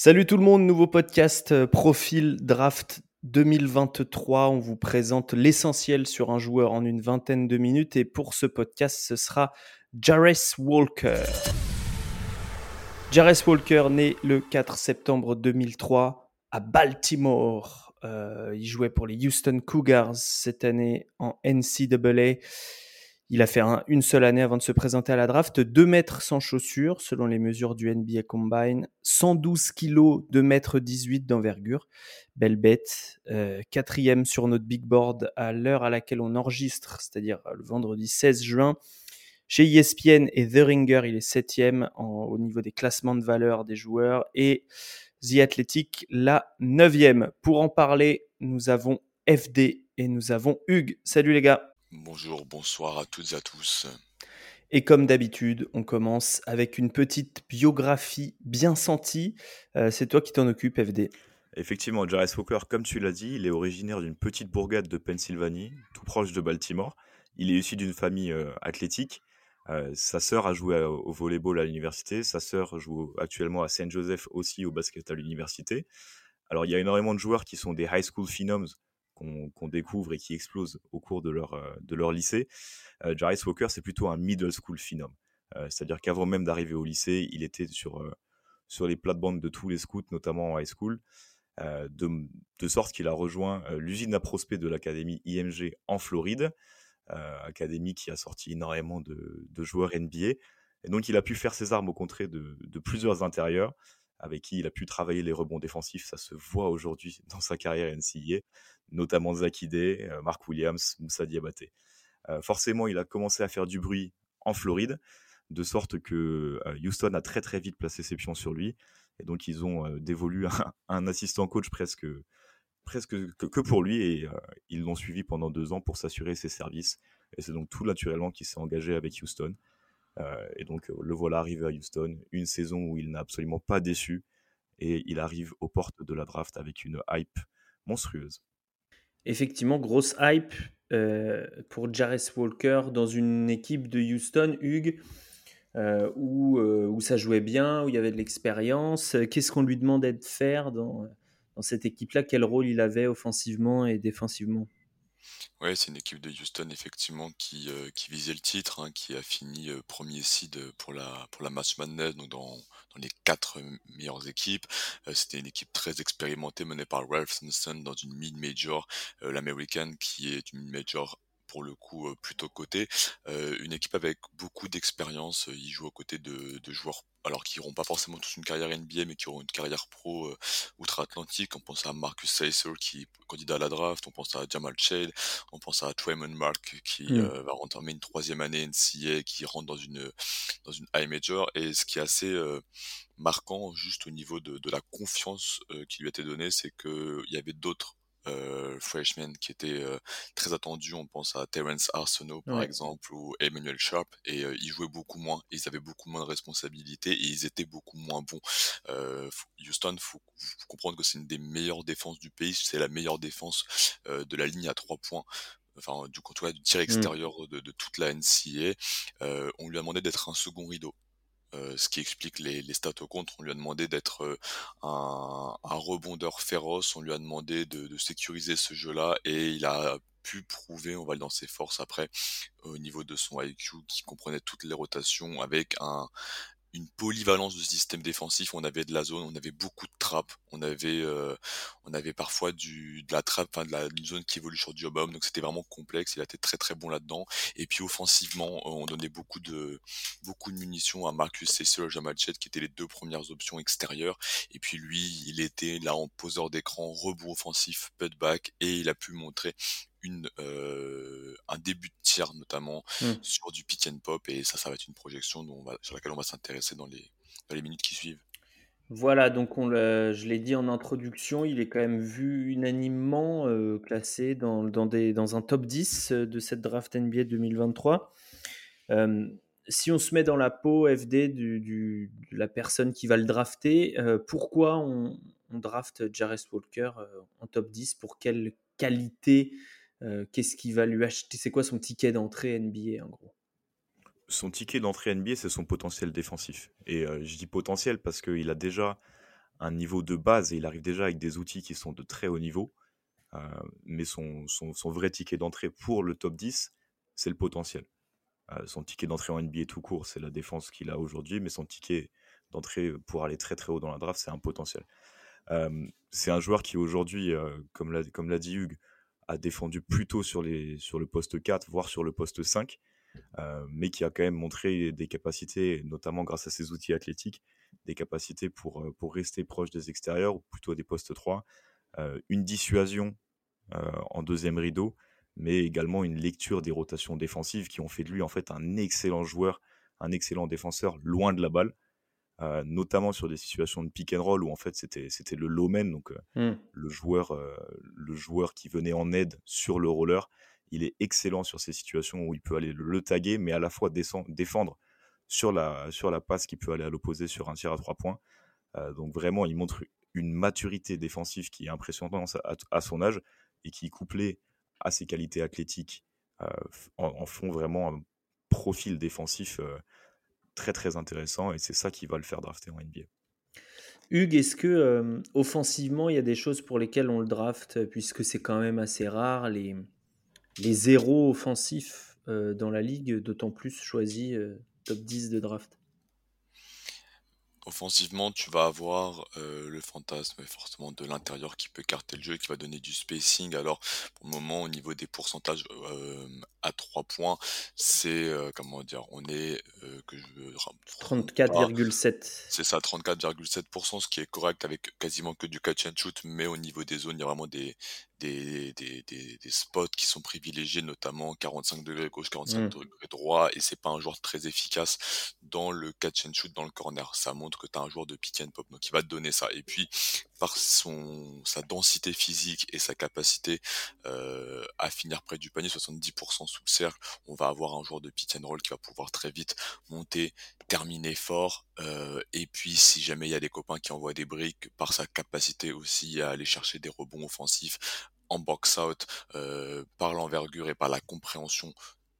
Salut tout le monde, nouveau podcast euh, Profil Draft 2023. On vous présente l'essentiel sur un joueur en une vingtaine de minutes et pour ce podcast, ce sera Jarres Walker. Jarres Walker, né le 4 septembre 2003 à Baltimore. Euh, il jouait pour les Houston Cougars cette année en NCAA. Il a fait une seule année avant de se présenter à la draft, 2 mètres sans chaussures selon les mesures du NBA Combine, 112 kilos, 2 mètres 18 d'envergure. Belle bête. Euh, quatrième sur notre big board à l'heure à laquelle on enregistre, c'est-à-dire le vendredi 16 juin. Chez ESPN et The Ringer, il est septième au niveau des classements de valeur des joueurs et The Athletic, la neuvième. Pour en parler, nous avons FD et nous avons Hugues. Salut les gars. Bonjour, bonsoir à toutes et à tous. Et comme d'habitude, on commence avec une petite biographie bien sentie. Euh, c'est toi qui t'en occupes, FD. Effectivement, Jarvis Walker, comme tu l'as dit, il est originaire d'une petite bourgade de Pennsylvanie, tout proche de Baltimore. Il est issu d'une famille euh, athlétique. Euh, sa sœur a joué au volleyball à l'université. Sa sœur joue actuellement à Saint Joseph aussi au basket à l'université. Alors, il y a énormément de joueurs qui sont des high school phenoms, qu'on découvre et qui explosent au cours de leur, euh, de leur lycée. Euh, Jarvis Walker, c'est plutôt un middle school phenom. Euh, c'est-à-dire qu'avant même d'arriver au lycée, il était sur, sur les plates-bandes de tous les scouts, notamment en high school. de, de, sorte qu'il a rejoint l'usine à prospect de l'académie IMG en Floride, académie qui a sorti énormément de, joueurs NBA. Et donc il a pu faire ses armes au contrées de, de, plusieurs intérieurs, avec qui il a pu travailler les rebonds défensifs. Ça se voit aujourd'hui dans sa carrière NCAA notamment Zakidé, euh, Mark Williams, Moussa Diabaté. Euh, forcément, il a commencé à faire du bruit en Floride, de sorte que euh, Houston a très très vite placé ses pions sur lui. Et donc, ils ont dévolu un, assistant coach presque, presque que, pour lui. Et ils l'ont suivi pendant deux ans pour s'assurer ses services. Et c'est donc tout naturellement qu'il s'est engagé avec Houston. Et donc, le voilà arrivé à Houston. Une saison où il n'a absolument pas déçu. Et il arrive aux portes de la draft avec une hype monstrueuse. Effectivement, grosse hype euh, pour Jarvis Walker dans une équipe de Houston, Hugues, euh, où, euh, où, ça jouait bien, où il y avait de l'expérience. Qu'est-ce qu'on lui demandait de faire dans, dans cette équipe-là? Quel rôle il avait offensivement et défensivement? Ouais, c'est une équipe de Houston effectivement qui, qui visait le titre, hein, qui a fini premier seed pour la pour la Match Madness, donc dans les quatre meilleures équipes. C'était une équipe très expérimentée menée par Ralph Simpson dans une mid-major, l'American qui est une mid-major pour le coup plutôt côté. une équipe avec beaucoup d'expérience. Il joue aux côtés de, de joueurs alors qui n'auront pas forcément tous une carrière NBA, mais qui auront une carrière pro outre-Atlantique. On pense à Marcus Sacer qui est candidat à la draft, on pense à Jamal Shade, on pense à Tremon Mark qui mmh. va entamer une troisième année NCA, qui rentre dans une dans une high major. Et ce qui est assez marquant juste au niveau de, de la confiance qui lui a été donnée, c'est qu'il y avait d'autres euh, freshmen qui étaient euh, très attendus. On pense à Terence Arsenault par exemple ou Emmanuel Sharp et euh, ils jouaient beaucoup moins. Ils avaient beaucoup moins de responsabilités et ils étaient beaucoup moins bons. Houston, faut, faut comprendre que c'est une des meilleures défenses du pays. C'est la meilleure défense de la ligne à trois points enfin du contrôle du tir mmh. extérieur de, de, toute la NCA, euh, on lui a demandé d'être un second rideau. Euh, ce qui explique les, les, stats au contre. On lui a demandé d'être euh, un, un, rebondeur féroce, on lui a demandé de, de sécuriser ce jeu-là et il a pu prouver, on va le dans ses forces après, au niveau de son IQ qui comprenait toutes les rotations avec un, une polyvalence de système défensif. On avait de la zone, on avait beaucoup de trappes, on avait, euh, on avait parfois du, de la trappe, enfin de la zone qui évolue sur du homme. Donc c'était vraiment complexe. Il a été très très bon là-dedans. Et puis offensivement, on donnait beaucoup de, beaucoup de munitions à Marcus Cecil Jamal Chet, qui étaient les deux premières options extérieures. Et puis lui, il était là en poseur d'écran, rebond offensif, putback, et il a pu montrer une, euh, un début de tir notamment mmh. sur du pick and pop et ça ça va être une projection dont sur laquelle on va s'intéresser dans les, dans les minutes qui suivent. Voilà, donc on je l'ai dit en introduction, il est quand même vu unanimement euh, classé dans, dans, des, dans un top 10 euh, de cette draft NBA 2023. si on se met dans la peau FD du, du, de la personne qui va le drafter, pourquoi on, on draft Jarvis Walker en top 10 Pour quelle qualité qu'est-ce qu'il va lui acheter? C'est quoi son ticket d'entrée NBA en gros? Son ticket d'entrée NBA, c'est son potentiel défensif. Et je dis potentiel parce qu'il a déjà un niveau de base et il arrive déjà avec des outils qui sont de très haut niveau. mais son, son, vrai ticket d'entrée pour le top 10, c'est le potentiel. son ticket d'entrée en NBA tout court, c'est la défense qu'il a aujourd'hui, mais son ticket d'entrée pour aller très très haut dans la draft, c'est un potentiel. c'est un joueur qui aujourd'hui, comme l'a dit Hugues, a défendu plutôt sur, le poste 4, voire sur le poste 5, mais qui a quand même montré des capacités, notamment grâce à ses outils athlétiques, des capacités pour, pour rester proche des extérieurs, ou plutôt des postes 3, une dissuasion en deuxième rideau, mais également une lecture des rotations défensives qui ont fait de lui en fait un excellent joueur, un excellent défenseur loin de la balle. Euh, notamment sur des situations de pick and roll où en fait c'était c'était le low man donc euh, mmh. le joueur euh, le joueur qui venait en aide sur le roller il est excellent sur ces situations où il peut aller le, taguer mais à la fois défendre sur la sur la passe qui peut aller à l'opposé sur un tir à trois points donc vraiment il montre une maturité défensive qui est impressionnante à, son âge et qui couplée à ses qualités athlétiques en, font vraiment un profil défensif très très intéressant et c'est ça qui va le faire drafter en NBA. Hugues, est-ce que euh, offensivement, il y a des choses pour lesquelles on le draft, puisque c'est quand même assez rare, les, les zéros offensifs euh, dans la ligue, d'autant plus choisis euh, top 10 de draft? Offensivement, tu vas avoir le fantasme forcément de l'intérieur qui peut carter le jeu, qui va donner du spacing. Alors, pour le moment, au niveau des pourcentages à 3 points, c'est comment dire, on est que je 34,7. C'est ça, 34,7%, ce qui est correct avec quasiment que du catch and shoot, mais au niveau des zones, il y a vraiment des, des, des, des, des, spots qui sont privilégiés, notamment 45 degrés gauche, 45 mmh. degrés droit, et c'est pas un joueur très efficace dans le catch and shoot dans le corner. Ça montre que tu as un joueur de pick and pop, donc il va te donner ça. Et puis, par son, sa densité physique et sa capacité euh, à finir près du panier, 70% sous le cercle, on va avoir un joueur de pick and roll qui va pouvoir très vite monter, terminer fort, euh, et puis si jamais il y a des copains qui envoient des briques, par sa capacité aussi à aller chercher des rebonds offensifs, en box-out euh, par l'envergure et par la compréhension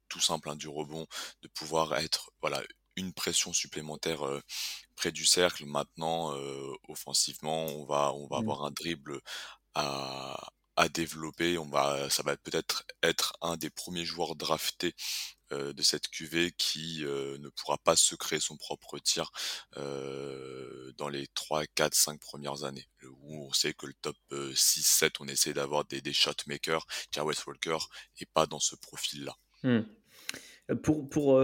tout simple hein, du rebond, de pouvoir être voilà une pression supplémentaire près du cercle. Maintenant, euh, offensivement, on va on va mmh. avoir un dribble à, à développer. On va, ça va peut-être être un des premiers joueurs draftés euh, de cette QV qui euh, ne pourra pas se créer son propre tir euh, dans les 3, 4, 5 premières années. Où on sait que le top 6, 7, on essaie d'avoir des, des shotmakers, West Walker, et pas dans ce profil-là. Mmh. Pour, pour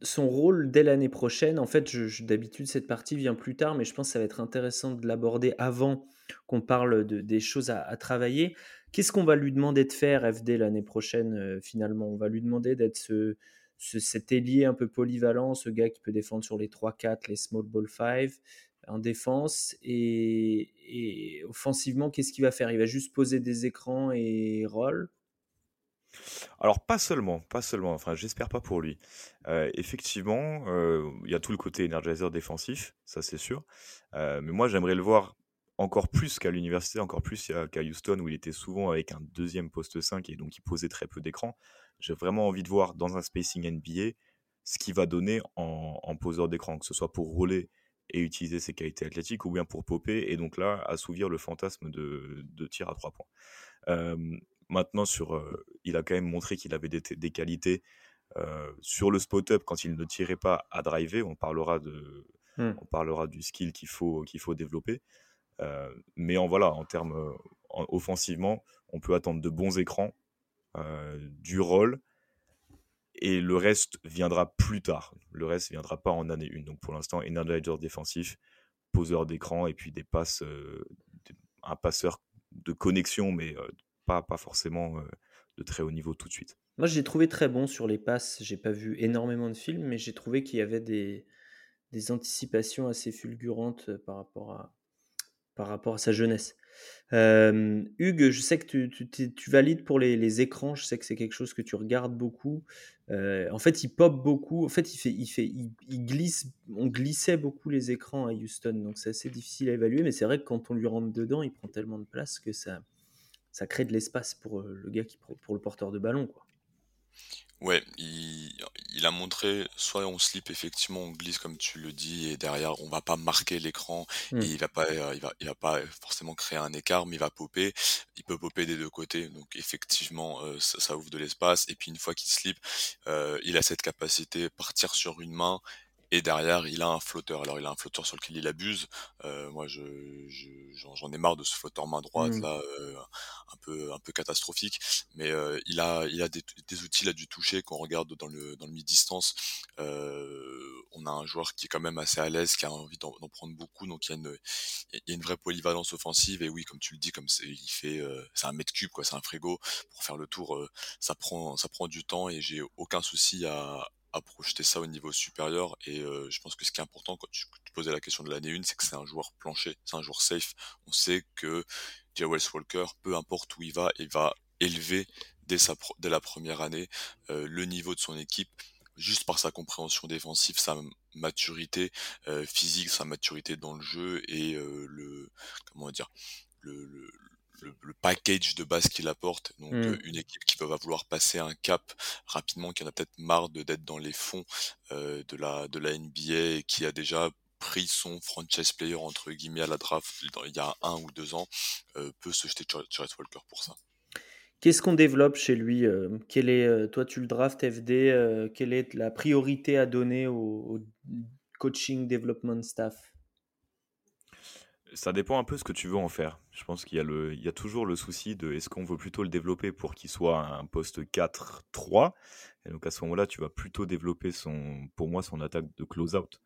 son rôle dès l'année prochaine, en fait, d'habitude, cette partie vient plus tard, mais je pense que ça va être intéressant de l'aborder avant qu'on parle de, des choses à, travailler. Qu'est-ce qu'on va lui demander de faire, FD, l'année prochaine, finalement? On va lui demander d'être ce, cet ailier un peu polyvalent, ce gars qui peut défendre sur les 3-4, les small ball 5 en défense. Et, et offensivement, qu'est-ce qu'il va faire? Il va juste poser des écrans et roll? Alors pas seulement, pas seulement, enfin j'espère pas pour lui. Euh, effectivement, euh, il y a tout le côté Energizer défensif, ça c'est sûr. Euh, mais moi j'aimerais le voir encore plus qu'à l'université, encore plus qu'à Houston où il était souvent avec un deuxième poste 5 et donc il posait très peu d'écran. J'ai vraiment envie de voir dans un spacing NBA ce qu'il va donner en, poseur d'écran, que ce soit pour rouler et utiliser ses qualités athlétiques ou bien pour popper et donc là assouvir le fantasme de, de tir à trois points. Maintenant, sur, euh, il a quand même montré qu'il avait des, qualités euh, sur le spot-up quand il ne tirait pas à driver. On parlera, de, mmh. on parlera du skill qu'il faut, qu'il faut développer. Euh, mais en voilà, en termes offensivement, on peut attendre de bons écrans, du rôle, et le reste viendra plus tard. Le reste viendra pas en année 1. Donc pour l'instant, energizer défensif, poseur d'écran et puis des passes, un passeur de connexion, mais pas, forcément de très haut niveau tout de suite. Moi, j'ai trouvé très bon sur les passes. J'ai pas vu énormément de films, mais j'ai trouvé qu'il y avait des, anticipations assez fulgurantes par rapport à, par rapport à sa jeunesse. Hugues, je sais que tu, tu, valides pour les, les, écrans. Je sais que c'est quelque chose que tu regardes beaucoup. en fait, il pop beaucoup. En fait, il fait, il fait, il, glisse. On glissait beaucoup les écrans à Houston, donc c'est assez difficile à évaluer. Mais c'est vrai que quand on lui rentre dedans, il prend tellement de place que ça, ça crée de l'espace pour le gars qui pour le porteur de ballon quoi. Ouais, il, il a montré, soit on slip effectivement, on glisse comme tu le dis, et derrière on va pas marquer l'écran et Mmh. il va pas, euh, il va, il va pas forcément créer un écart, mais il va popper. Il peut popper des deux côtés, donc effectivement euh, ça, ça ouvre de l'espace. Et puis une fois qu'il slip, euh, il a cette capacité partir sur une main. Et derrière, il a un flotteur. Alors, il a un flotteur sur lequel il abuse. Euh, moi, je, je- j'en, j'en ai marre de ce flotteur main droite Mmh. là, euh, un peu, un peu catastrophique mais euh, il a, il a des, des outils là du toucher qu'on regarde dans le, dans le mid-distance. Euh, on a un joueur qui est quand même assez à l'aise, qui a envie d'en, d'en prendre beaucoup, donc il y a une, il y a une vraie polyvalence offensive. Et oui, comme tu le dis, comme c'est, il fait, euh, c'est un mètre cube, quoi, c'est un frigo pour faire le tour. euh, ça prend, ça prend du temps et j'ai aucun souci à, à projeter ça au niveau supérieur. Et je pense que ce qui est important quand tu, posais la question de l'année 1, c'est que c'est un joueur plancher, c'est un joueur safe. On sait que Jay Wells Walker, peu importe où il va, il va élever dès, sa dès la première année le niveau de son équipe juste par sa compréhension défensive, sa maturité physique, sa maturité dans le jeu et le comment dire le, le, le, le package de base qu'il apporte. Donc Mmh. euh, une équipe qui va vouloir passer un cap rapidement, qui en a peut-être marre de d'être dans les fonds euh, de la de la NBA et qui a déjà pris son franchise player entre guillemets à la draft dans- il y a un ou deux ans euh, peut se jeter Jarrett Walker pour ça. Qu'est-ce qu'on développe chez lui euh, quel est, euh, Toi, tu le draft FD. euh, quelle est la priorité à donner au, au coaching development staff? Ça dépend un peu ce que tu veux en faire. Je pense qu'il y, a le- il y a toujours le souci de est-ce qu'on veut plutôt le développer pour qu'il soit un poste 4-3 Et donc à ce moment-là, tu vas plutôt développer son, pour moi son attaque de close-out,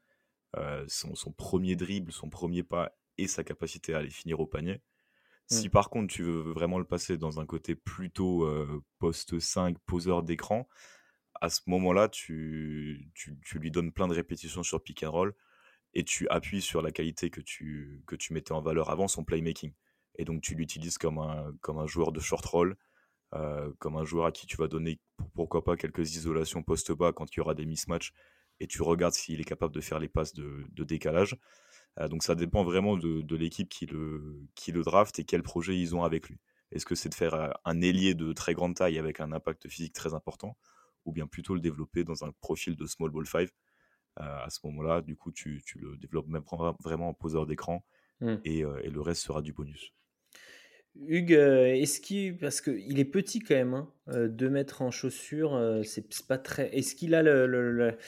euh, son, son premier dribble, son premier pas et sa capacité à aller finir au panier. Si Mm. par contre tu veux vraiment le passer dans un côté plutôt euh, poste 5, poseur d'écran, à ce moment-là, tu, tu, tu lui donnes plein de répétitions sur pick and roll et tu appuies sur la qualité que tu, que tu mettais en valeur avant, son playmaking. Et donc tu l'utilises comme un, comme un joueur de short roll, euh, comme un joueur à qui tu vas donner pourquoi pas quelques isolations post bas quand il y aura des mismatchs et tu regardes s'il est capable de faire les passes de, de décalage. Euh, donc ça dépend vraiment de, de l'équipe qui le, qui le draft et quel projet ils ont avec lui. Est-ce que c'est de faire euh, un ailier de très grande taille avec un impact physique très important ou bien plutôt le développer dans un profil de small ball 5 euh, à ce moment-là, du coup, tu, tu, le développes même vraiment en poseur d'écran mm. et, euh, et, le reste sera du bonus. Hugues, est-ce qu'il, parce qu'il est petit quand même, hein, 2 mètres en chaussures, c'est pas très. Est-ce qu'il a le, le, le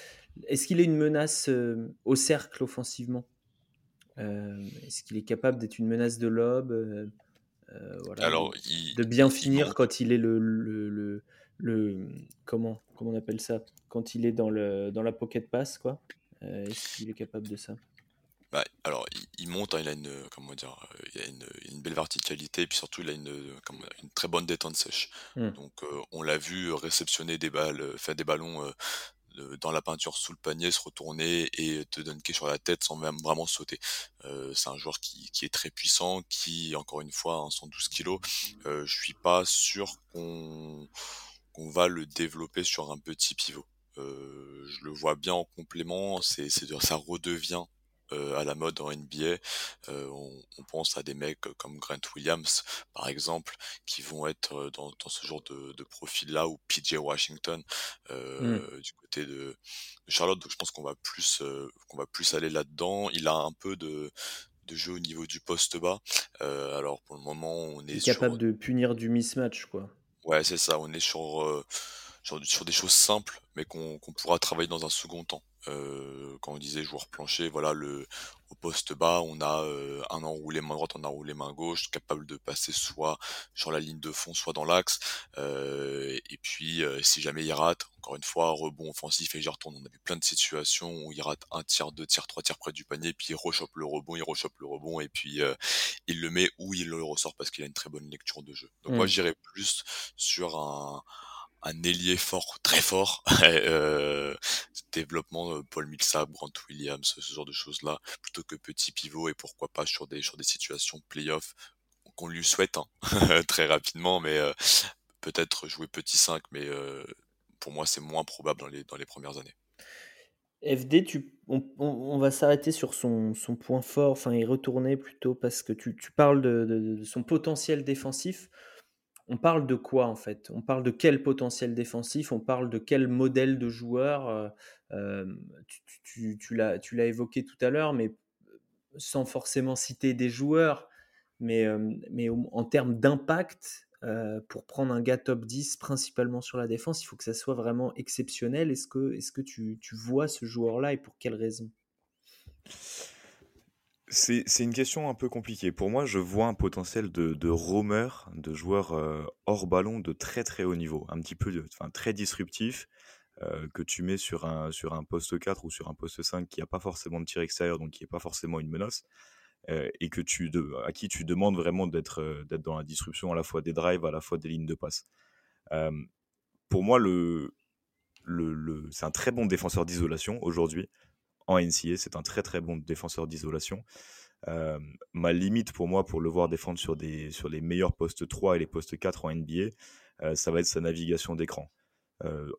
est-ce qu'il est une menace euh, au cercle offensivement? Euh, Est-ce qu'il est capable d'être une menace de lob euh, voilà, Alors, de, il, de bien il finir manque. quand il est le, le, le, le, comment comment on appelle ça Quand il est dans le dans la pocket pass, quoi. est-ce qu'il est capable de ça? Bah, alors, il, il monte, hein, il a une, comment dire, euh, il a une, une, belle verticalité, et puis surtout, il a une, comment, une très bonne détente sèche. Mm. Donc, euh, on l'a vu réceptionner des balles, faire des ballons euh, dans la peinture sous le panier, se retourner et te dunker sur la tête sans même vraiment sauter. Euh, c'est un joueur qui, qui, est très puissant, qui, encore une fois, hein, 112 kilos. Euh, je suis pas sûr qu'on qu'on va le développer sur un petit pivot. Euh, je le vois bien en complément, c'est, c'est ça redevient euh, à la mode en NBA. Euh, on, on, pense à des mecs comme Grant Williams, par exemple, qui vont être dans, dans ce genre de, de profil-là, ou PJ Washington euh, mm. du côté de, Charlotte. Donc je pense qu'on va plus qu'on va plus aller là-dedans. Il a un peu de de jeu au niveau du poste bas. Alors pour le moment, on est, est capable de punir du mismatch, quoi. Ouais, c'est ça. On est sur euh, sur, des choses simples, mais qu'on qu pourra travailler dans un second temps. Euh, quand on disait joueur plancher, voilà, le, au poste bas, on a euh, un enroulé main droite, un enroulé main gauche, capable de passer soit sur la ligne de fond, soit dans l'axe. Euh, et puis, si jamais il rate, encore une fois, rebond offensif et j'y retourne. On a vu plein de situations où il rate un tiers, deux tiers, trois tiers près du panier, puis il rechoppe le rebond, il rechoppe le rebond, et puis il le met ou il le ressort parce qu'il a une très bonne lecture de jeu. Donc mmh. moi, j'irais plus sur un un ailier fort, très fort, euh, développement Paul Millsap, Grant Williams, ce genre de choses-là, plutôt que petit pivot et pourquoi pas sur des sur des situations playoff qu'on lui souhaite hein, très rapidement, mais euh, peut-être jouer petit 5, mais euh, pour moi c'est moins probable dans les dans les premières années. FD, tu, on, va s'arrêter sur son, son, point fort, enfin y retourner plutôt parce que tu, tu parles de, son potentiel défensif. On parle de quoi en fait? On parle de quel potentiel défensif? On parle de quel modèle de joueur Tu, tu l'as évoqué tout à l'heure, mais sans forcément citer des joueurs, mais, en termes d'impact, pour prendre un gars top 10 principalement sur la défense, il faut que ça soit vraiment exceptionnel. Est-ce que, tu, tu vois ce joueur-là et pour quelle raison? C'est une question un peu compliquée. Pour moi, je vois un potentiel de, de roamer, de joueur hors ballon de très très haut niveau, un petit peu, enfin très disruptif, que tu mets sur un, sur un poste 4 ou sur un poste 5 qui n'a pas forcément de tir extérieur, donc qui n'est pas forcément une menace, et que tu à qui tu demandes vraiment d'être d'être dans la disruption à la fois des drives, à la fois des lignes de passe. pour moi, le, le, le c'est un très bon défenseur d'isolation aujourd'hui en NCA. C'est un très très bon défenseur d'isolation. ma limite pour moi, pour le voir défendre sur, des, sur les meilleurs postes 3 et les postes 4 en NBA, ça va être sa navigation d'écran.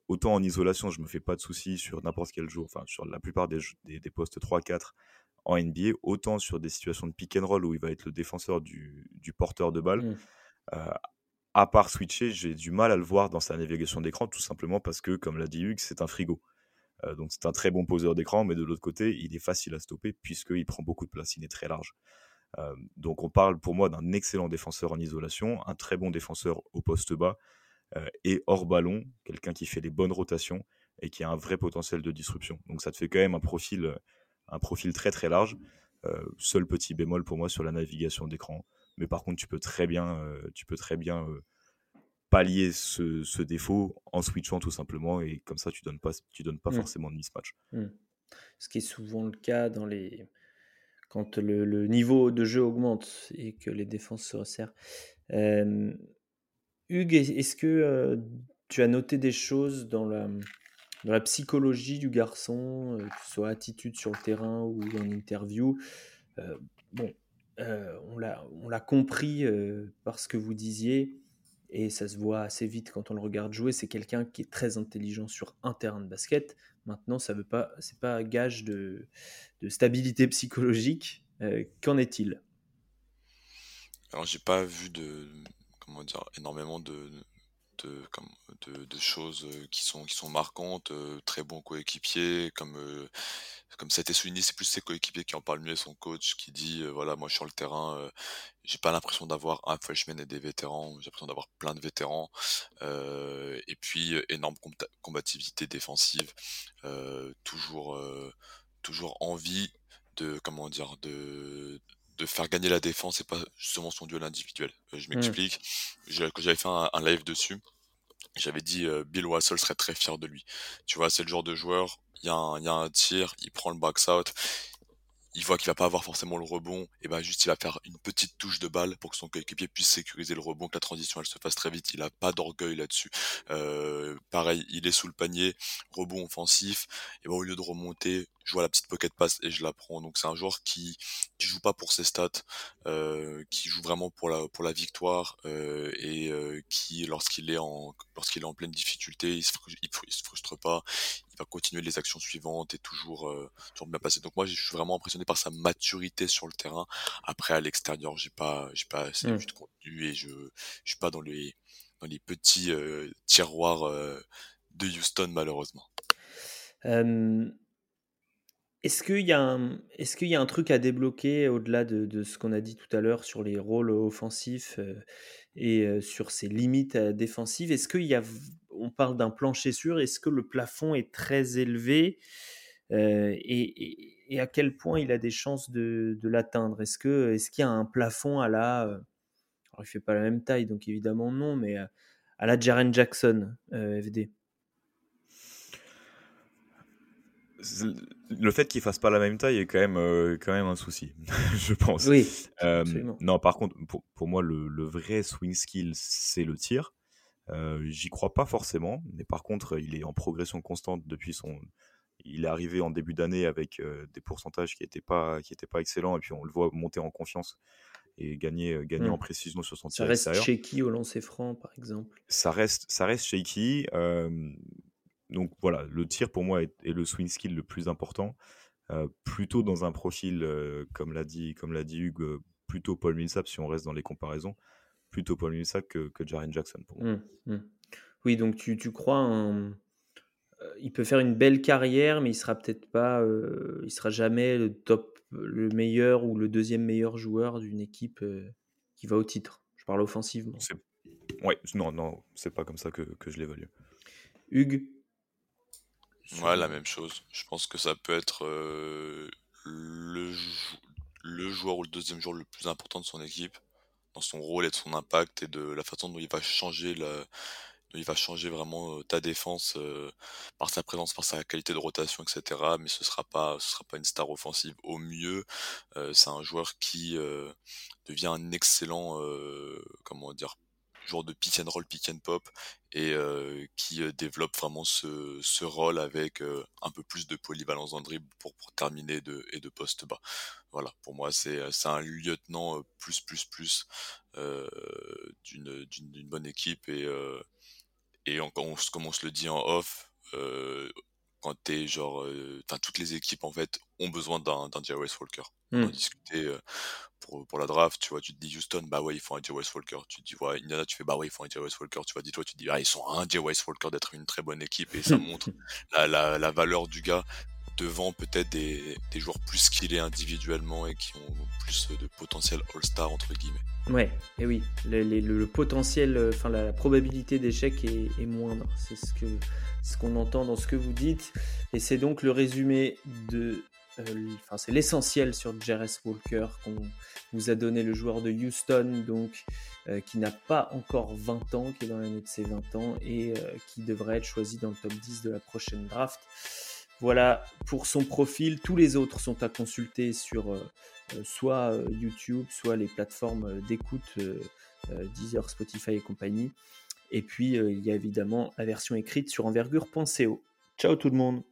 autant en isolation, je me fais pas de soucis sur n'importe quel jour, enfin sur la plupart des, des, postes 3-4 en NBA, autant sur des situations de pick and roll où il va être le défenseur du, du porteur de balle. Mmh. à part switcher, j'ai du mal à le voir dans sa navigation d'écran, tout simplement parce que, comme l'a dit Hugues, c'est un frigo. Euh, donc c'est un très bon poseur d'écran, mais de l'autre côté, il est facile à stopper puisqu'il prend beaucoup de place, il est très large. Euh, donc on parle pour moi d'un excellent défenseur en isolation, un très bon défenseur au poste bas euh, et hors ballon, quelqu'un qui fait des bonnes rotations et qui a un vrai potentiel de disruption. Donc ça te fait quand même un profil, un profil très très large. seul petit bémol pour moi sur la navigation d'écran. Mais par contre, tu peux très bien, tu peux très bien pallier ce, défaut en switchant tout simplement et comme ça tu donnes pas tu donnes pas mmh. forcément de mismatch. Mmh. Ce qui est souvent le cas dans les quand le, niveau de jeu augmente et que les défenses se resserrent. Hugues, est-ce que tu as noté des choses dans la, dans la psychologie du garçon, que ce soit attitude sur le terrain ou en interview? Bon, on l'a compris par ce que vous disiez et ça se voit assez vite quand on le regarde jouer. C'est quelqu'un qui est très intelligent sur un terrain de basket. Maintenant, ça veut pas, c'est pas gage de, de stabilité psychologique. Euh, qu'en est-il? Alors, j'ai pas vu de, comment dire, énormément de, de, choses euh, qui sont, qui sont marquantes, euh, très bon coéquipier, comme, euh, comme ça a été souligné, c'est plus ses coéquipiers qui en parlent mieux, son coach qui dit, voilà, moi sur le terrain, j'ai pas l'impression d'avoir un freshman et des vétérans, j'ai l'impression d'avoir plein de vétérans, et puis énorme combativité défensive, toujours, toujours envie de, comment dire, de, de faire gagner la défense et pas justement son duel individuel. Euh, je mmh. m'explique. Quand j'avais fait un, live dessus, j'avais dit euh, Bill Wassel serait très fier de lui. Tu vois, c'est le genre de joueur, il y, y, a un tir, il prend le box out, il voit qu'il va pas avoir forcément le rebond, et ben juste il va faire une petite touche de balle pour que son coéquipier puisse sécuriser le rebond, que la transition elle se fasse très vite. Il a pas d'orgueil là-dessus. Euh, pareil, il est sous le panier, rebond offensif, et ben au lieu de remonter, je vois la petite pocket pass et je la prends. Donc c'est un joueur qui qui joue pas pour ses stats, euh, qui joue vraiment pour la pour la victoire euh, et euh, qui lorsqu'il est en lorsqu'il est en pleine difficulté, il se, il, se frustre pas, il va continuer les actions suivantes et toujours euh, toujours bien passer. Donc moi je suis vraiment impressionné par sa maturité sur le terrain. Après à l'extérieur, j'ai pas j'ai pas assez mmh. de contenu et je je suis pas dans les dans les petits euh, tiroirs euh, de Houston malheureusement. Est-ce qu'il y, a un, truc à débloquer au-delà de, ce qu'on a dit tout à l'heure sur les rôles offensifs et sur ses limites défensives? Est-ce qu'il y a, on parle d'un plancher sûr, est-ce que le plafond est très élevé et, à quel point il a des chances de, l'atteindre? Est-ce qu'il y a un plafond à la. alors il ne fait pas la même taille, donc évidemment non, mais à la Jaren Jackson, FD le fait qu'il fasse pas la même taille est quand même, euh, quand même un souci, je pense. Oui. Euh, non, par contre, pour, moi, le, vrai swing skill, c'est le tir. Euh, J'y crois pas forcément, mais par contre, il est en progression constante depuis son. Il est arrivé en début d'année avec euh, des pourcentages qui n'étaient pas, qui étaient pas excellents, et puis on le voit monter en confiance et gagner, gagner en précision sur son tir. Ça reste shaky au lancer franc, par exemple. Ça reste, ça reste shaky donc voilà, le tir pour moi est, le swing skill le plus important. Euh, plutôt dans un profil, euh, comme l'a dit, comme l'a dit Hugues, euh, plutôt Paul Millsap si on reste dans les comparaisons. plutôt Paul Millsap que, que Jaren Jackson pour moi. Mmh, mmh. Oui, donc tu, tu crois il peut faire une belle carrière, mais il sera peut-être pas, il sera jamais le top, le meilleur ou le deuxième meilleur joueur d'une équipe qui va au titre. Je parle offensivement. Ouais, non, non, c'est pas comme ça que, que je l'évalue. Hugues? Ouais, la même chose. Je pense que ça peut être le, le joueur ou le deuxième joueur le plus important de son équipe, dans son rôle et de son impact et de la façon dont il va changer la, il va changer vraiment ta défense par sa présence, par sa qualité de rotation, etc. Mais ce sera pas, ce sera pas une star offensive. Au mieux, c'est un joueur qui devient un excellent, comment dire, joueur de pick and roll, pick and pop, et qui développe vraiment ce, ce rôle avec un peu plus de polyvalence en dribble pour, pour terminer de, et de poste bas. Voilà, pour moi, c'est un lieutenant plus, plus, plus d'une bonne équipe et et on, comme on se le dit en off, euh, quand t'es genre, euh, enfin toutes les équipes en fait ont besoin d'un West Walker. On a discuté pour, pour la draft, tu vois, tu te dis Houston, bah ouais, ils font un J. West Walker. Tu te dis, ouais, Indiana, tu fais, bah ouais, ils font un J. West Walker. Tu vois, dis-toi, tu te dis, ah, ils sont un J. West Walker d'être une très bonne équipe et ça montre la, la, la valeur du gars devant peut-être des, joueurs plus skillés individuellement et qui ont plus de potentiel All-Star entre guillemets. Ouais, et oui, le, potentiel, euh, enfin la, probabilité d'échec est, moindre. C'est ce que ce qu'on entend dans ce que vous dites, et c'est donc le résumé de, euh, enfin c'est l'essentiel sur Jerez Walker qu'on vous a donné le joueur de Houston, donc euh, qui n'a pas encore 20 ans, qui est dans l'année de ses 20 ans et qui devrait être choisi dans le top 10 de la prochaine draft. Voilà pour son profil. Tous les autres sont à consulter sur euh, euh, soit euh, YouTube, soit les plateformes d'écoute, Deezer, Spotify et compagnie. Et puis, il y a évidemment la version écrite sur envergure.co. Ciao tout le monde